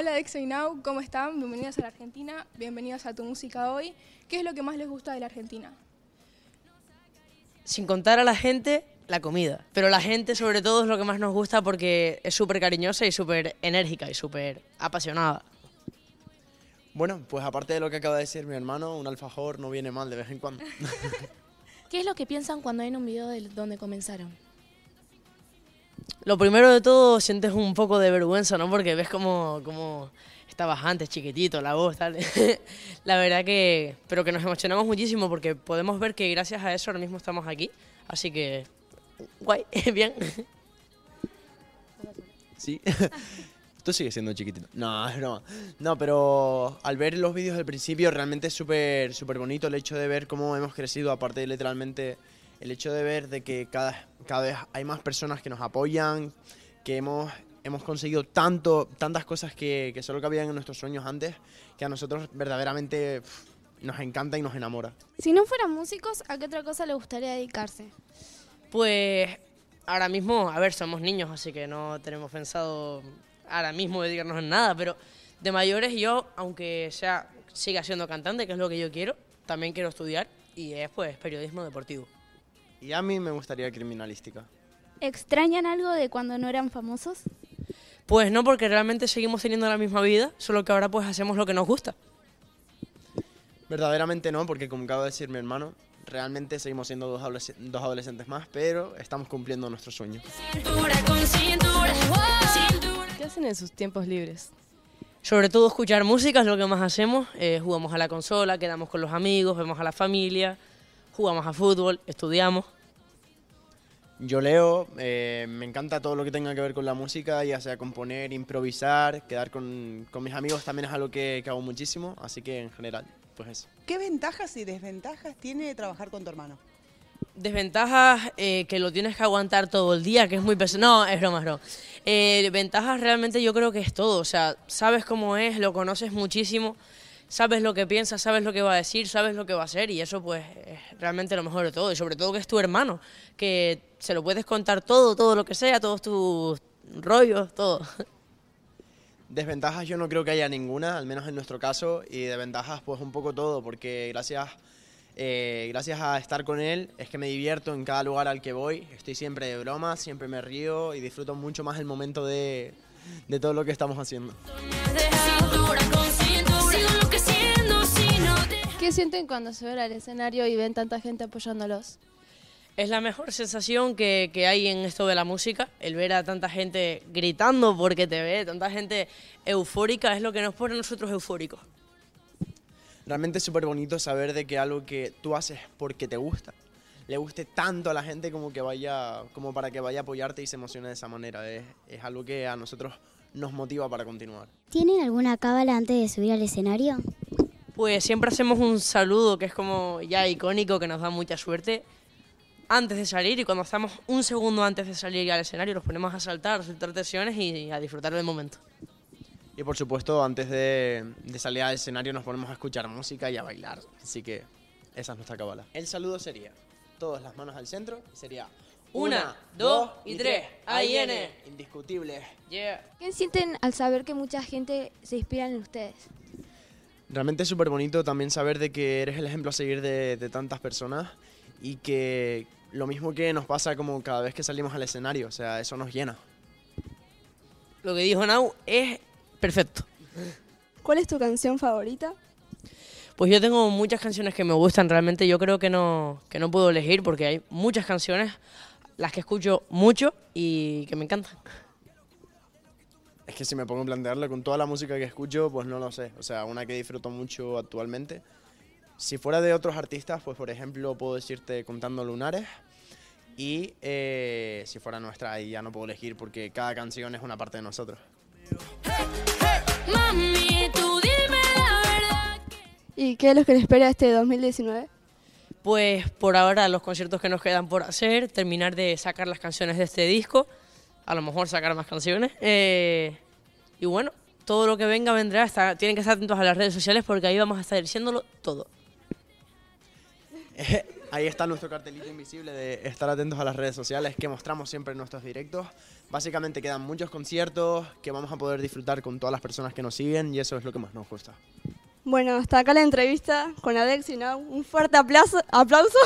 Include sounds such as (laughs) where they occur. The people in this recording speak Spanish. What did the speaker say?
Hola Dexa y Now, ¿cómo están? Bienvenidos a la Argentina, bienvenidos a Tu Música Hoy. ¿Qué es lo que más les gusta de la Argentina? Sin contar a la gente, la comida. Pero la gente sobre todo es lo que más nos gusta porque es súper cariñosa y súper enérgica y súper apasionada. Bueno, pues aparte de lo que acaba de decir mi hermano, un alfajor no viene mal de vez en cuando. (laughs) ¿Qué es lo que piensan cuando ven un video de donde comenzaron? Lo primero de todo sientes un poco de vergüenza, ¿no? Porque ves como, como estabas antes, chiquitito, la voz, tal. (laughs) la verdad que... Pero que nos emocionamos muchísimo porque podemos ver que gracias a eso ahora mismo estamos aquí. Así que... Guay, (laughs) bien. Sí. (laughs) Tú sigues siendo chiquitito. No, broma. No, pero al ver los vídeos del principio realmente es súper súper bonito el hecho de ver cómo hemos crecido, aparte literalmente el hecho de ver de que cada, cada vez hay más personas que nos apoyan, que hemos, hemos conseguido tanto, tantas cosas que, que solo cabían en nuestros sueños antes, que a nosotros verdaderamente pff, nos encanta y nos enamora. Si no fueran músicos, ¿a qué otra cosa le gustaría dedicarse? Pues ahora mismo, a ver, somos niños, así que no tenemos pensado ahora mismo dedicarnos en nada, pero de mayores yo, aunque sea siga siendo cantante, que es lo que yo quiero, también quiero estudiar y es pues periodismo deportivo. Y a mí me gustaría criminalística. ¿Extrañan algo de cuando no eran famosos? Pues no, porque realmente seguimos teniendo la misma vida, solo que ahora pues hacemos lo que nos gusta. Verdaderamente no, porque como acaba de decir mi hermano, realmente seguimos siendo dos, adolesc dos adolescentes más, pero estamos cumpliendo nuestro sueño. ¿Qué hacen en sus tiempos libres? Sobre todo escuchar música es lo que más hacemos. Eh, jugamos a la consola, quedamos con los amigos, vemos a la familia, jugamos a fútbol, estudiamos. Yo leo, eh, me encanta todo lo que tenga que ver con la música, ya sea componer, improvisar, quedar con, con mis amigos también es algo que, que hago muchísimo, así que en general, pues eso. ¿Qué ventajas y desventajas tiene trabajar con tu hermano? Desventajas eh, que lo tienes que aguantar todo el día, que es muy pesado. No, es broma, es broma. Eh, ventajas realmente yo creo que es todo. O sea, sabes cómo es, lo conoces muchísimo, sabes lo que piensa, sabes lo que va a decir, sabes lo que va a hacer y eso pues es realmente lo mejor de todo. Y sobre todo que es tu hermano, que se lo puedes contar todo, todo lo que sea, todos tus rollos, todo. Desventajas yo no creo que haya ninguna, al menos en nuestro caso, y de ventajas pues un poco todo, porque gracias, eh, gracias a estar con él es que me divierto en cada lugar al que voy, estoy siempre de broma, siempre me río y disfruto mucho más el momento de, de todo lo que estamos haciendo. ¿Qué sienten cuando se ven al escenario y ven tanta gente apoyándolos? Es la mejor sensación que, que, hay en esto de la música, el ver a tanta gente gritando porque te ve, tanta gente eufórica, es lo que nos pone a nosotros eufóricos. Realmente es súper bonito saber de que algo que tú haces porque te gusta, le guste tanto a la gente como, que vaya, como para que vaya a apoyarte y se emocione de esa manera. Es, es algo que a nosotros nos motiva para continuar. ¿Tienen alguna cábala antes de subir al escenario? Pues siempre hacemos un saludo que es como ya icónico, que nos da mucha suerte antes de salir y cuando estamos un segundo antes de salir al escenario nos ponemos a saltar, a soltar tensiones y a disfrutar del momento. Y por supuesto, antes de, de, salir al escenario nos ponemos a escuchar música y a bailar. Así que esa es nuestra cabala. El saludo sería todas las manos al centro sería una, dos y tres. Ahí viene. Indiscutible. Yeah. ¿Qué sienten al saber que mucha gente se inspira en ustedes? Realmente es súper bonito también saber de que eres el ejemplo a seguir de, de tantas personas y que lo mismo que nos pasa como cada vez que salimos al escenario, o sea, eso nos llena. Lo que dijo Nau es perfecto. ¿Cuál es tu canción favorita? Pues yo tengo muchas canciones que me gustan, realmente yo creo que no, que no puedo elegir porque hay muchas canciones, las que escucho mucho y que me encantan. Es que si me pongo a plantearlo con toda la música que escucho, pues no lo sé. O sea, una que disfruto mucho actualmente. Si fuera de otros artistas, pues por ejemplo puedo decirte Contando Lunares. Y eh, si fuera nuestra, ahí ya no puedo elegir porque cada canción es una parte de nosotros. Mami, tú dime la verdad. ¿Y qué es lo que les espera este 2019? Pues por ahora los conciertos que nos quedan por hacer, terminar de sacar las canciones de este disco, a lo mejor sacar más canciones. Eh, y bueno, todo lo que venga vendrá. Está, tienen que estar atentos a las redes sociales porque ahí vamos a estar diciéndolo todo. Ahí está nuestro cartelito invisible de estar atentos a las redes sociales que mostramos siempre en nuestros directos. Básicamente quedan muchos conciertos que vamos a poder disfrutar con todas las personas que nos siguen y eso es lo que más nos gusta. Bueno, hasta acá la entrevista con Adex y Now. Un fuerte aplauso. aplauso.